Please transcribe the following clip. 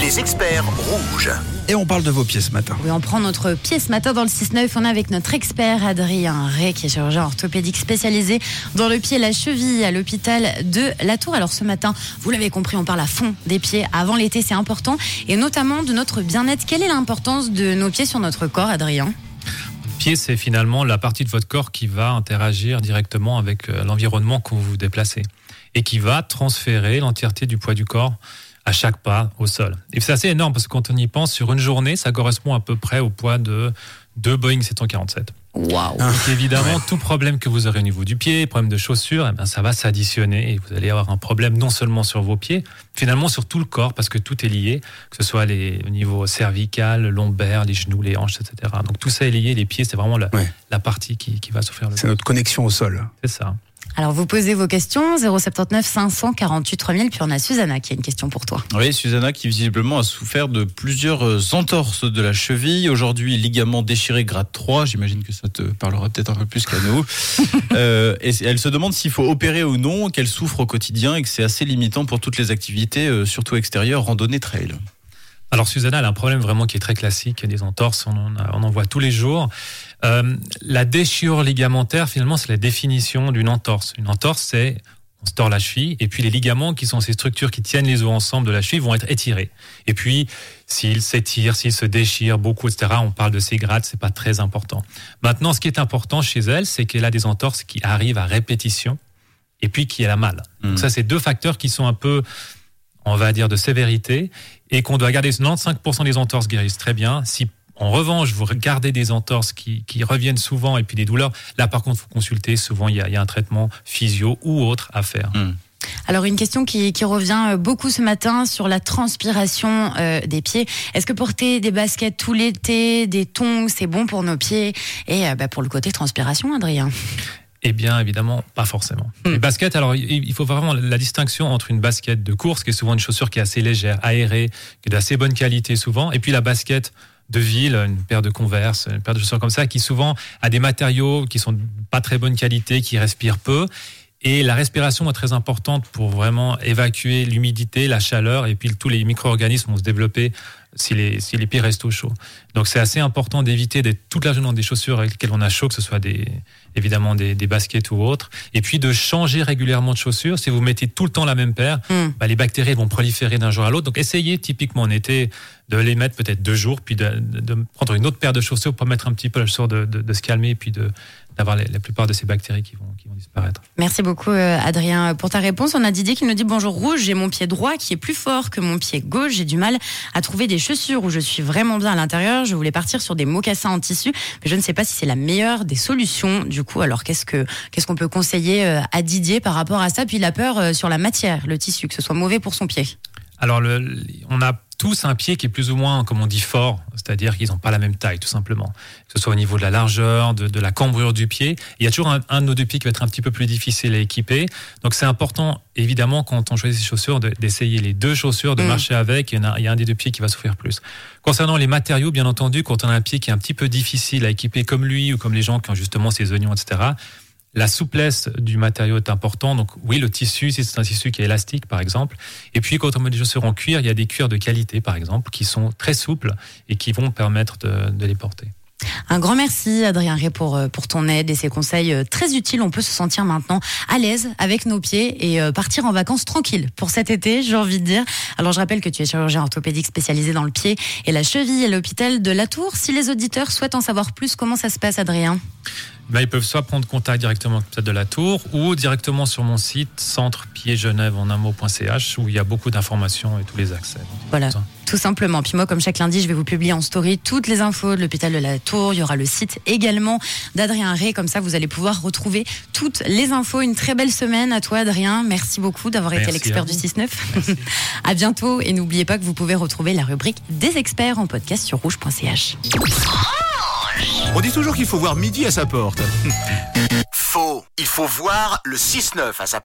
Les experts rouges. Et on parle de vos pieds ce matin. Oui, on prend notre pied ce matin dans le 6-9. On est avec notre expert Adrien Ray, qui est chirurgien orthopédique spécialisé dans le pied et la cheville à l'hôpital de La Tour. Alors ce matin, vous l'avez compris, on parle à fond des pieds. Avant l'été, c'est important. Et notamment de notre bien-être. Quelle est l'importance de nos pieds sur notre corps, Adrien? Pied, c'est finalement la partie de votre corps qui va interagir directement avec euh, l'environnement quand vous vous déplacez et qui va transférer l'entièreté du poids du corps à chaque pas au sol. Et c'est assez énorme parce que quand on y pense, sur une journée, ça correspond à peu près au poids de deux Boeing 747. Waouh Donc évidemment, tout problème que vous aurez au niveau du pied, problème de chaussure, eh ben, ça va s'additionner et vous allez avoir un problème non seulement sur vos pieds, finalement sur tout le corps parce que tout est lié, que ce soit les, au niveau cervical, lombaire, les genoux, les hanches, etc. Donc tout ça est lié, les pieds, c'est vraiment la, Ouais. la partie qui, qui va souffrir le C'est notre connexion au sol. C'est ça. Alors vous posez vos questions 079 548 3000. Puis on a Susanna qui a une question pour toi. Oui, Susanna qui visiblement a souffert de plusieurs euh, entorses de la cheville. Aujourd'hui, ligament déchiré grade 3. J'imagine que ça te parlera peut-être un peu plus qu'à nous. Euh, et elle se demande s'il faut opérer ou non, qu'elle souffre au quotidien et que c'est assez limitant pour toutes les activités, euh, surtout extérieures, randonnée, trail. Alors Susanna, elle a un problème vraiment qui est très classique, des entorses, on en, a- on en voit tous les jours. Euh, la déchirure ligamentaire, finalement, c'est la définition d'une entorse. Une entorse, c'est on se tord la cheville, et puis les ligaments, qui sont ces structures qui tiennent les os ensemble de la cheville, vont être étirés. Et puis, s'ils s'étirent, s'ils se déchirent beaucoup, etc., on parle de ces grades, c'est pas très important. Maintenant, ce qui est important chez elle, c'est qu'elle a des entorses qui arrivent à répétition, et puis qui a mal. Mhm. Donc ça, c'est deux facteurs qui sont un peu, on va dire, de sévérité, et qu'on doit garder 95% des entorses guérissent très bien. Si en revanche vous regardez des entorses qui, qui reviennent souvent et puis des douleurs, là par contre faut consulter. Souvent il y a, il y a un traitement physio ou autre à faire. Alors une question qui, qui revient euh, beaucoup ce matin sur la transpiration euh, des pieds. Est-ce que porter des baskets tout l'été, des tongs, c'est bon pour nos pieds? Et euh, bah, pour le côté transpiration, Adrien Eh bien, évidemment, pas forcément. Les baskets, alors, il faut vraiment la distinction entre une basket de course, qui est souvent une chaussure qui est assez légère, aérée, qui est d'assez bonne qualité souvent, et puis la basket de ville, une paire de Converse, une paire de chaussures comme ça, qui souvent a des matériaux qui sont pas très bonne qualité, qui respirent peu. Et la respiration est très importante pour vraiment évacuer l'humidité, la chaleur, et puis tous les micro-organismes vont se développer si les, si les pieds restent au chaud. Donc c'est assez important d'éviter d'être toute la journée dans des chaussures avec lesquelles on a chaud, que ce soit des, évidemment des, des baskets ou autres, et puis de changer régulièrement de chaussures. Si vous mettez tout le temps la même paire, Hmm. bah, les bactéries vont proliférer d'un jour à l'autre. Donc essayez typiquement en été de les mettre peut-être deux jours, puis de, de- de prendre une autre paire de chaussures pour permettre un petit peu la chaussure de, de, de se calmer, et puis de d'avoir la plupart de ces bactéries qui vont, qui vont disparaître. Merci beaucoup euh, Adrien pour ta réponse. On a Didier qui nous dit bonjour rouge, j'ai mon pied droit qui est plus fort que mon pied gauche. J'ai du mal à trouver des chaussures où je suis vraiment bien à l'intérieur. Je voulais partir sur des mocassins en tissu, mais je ne sais pas si c'est la meilleure des solutions. Du coup, alors qu'est-ce que qu'est-ce qu'on peut conseiller euh, à Didier par rapport à ça? Puis il a peur euh, sur la matière, le tissu, que ce soit mauvais pour son pied. Alors, le, on a tous un pied qui est plus ou moins, comme on dit, fort, c'est-à-dire qu'ils n'ont pas la même taille, tout simplement. Que ce soit au niveau de la largeur, de, de la cambrure du pied. Il y a toujours un, un de nos deux pieds qui va être un petit peu plus difficile à équiper. Donc, c'est important, évidemment, quand on choisit ses chaussures, de- d'essayer les deux chaussures, de Mm. marcher avec. Il y, en a, il y a un des deux pieds qui va souffrir plus. Concernant les matériaux, bien entendu, quand on a un pied qui est un petit peu difficile à équiper comme lui ou comme les gens qui ont justement ces oignons, etc., la souplesse du matériau est important. Donc oui, le tissu, si c'est un tissu qui est élastique, par exemple. Et puis quand on met des chaussures en cuir, il y a des cuirs de qualité, par exemple, qui sont très souples et qui vont permettre de, les porter. Un grand merci Adrien Ré pour, euh, pour ton aide et ces conseils euh, très utiles. On peut se sentir maintenant à l'aise avec nos pieds et euh, partir en vacances tranquille pour cet été, j'ai envie de dire. Alors je rappelle que tu es chirurgien orthopédique spécialisé dans le pied et la cheville à l'hôpital de La Tour. Si les auditeurs souhaitent en savoir plus, comment ça se passe Adrien? Ben, ils peuvent soit prendre contact directement avec l'hôpital de la Tour ou directement sur mon site centre pied genève en un mot.ch où il y a beaucoup d'informations et tous les accès. Voilà. Tout simplement. Puis moi, comme chaque lundi, je vais vous publier en story toutes les infos de l'hôpital de la Tour. Il y aura le site également d'Adrien Ré. Comme ça, vous allez pouvoir retrouver toutes les infos. Une très belle semaine à toi, Adrien. Merci beaucoup d'avoir été l'expert du vous. 6-9. à bientôt. Et n'oubliez pas que vous pouvez retrouver la rubrique des experts en podcast sur rouge.ch. On dit toujours qu'il faut voir midi à sa porte. Faux. Il faut voir le 6-9 à sa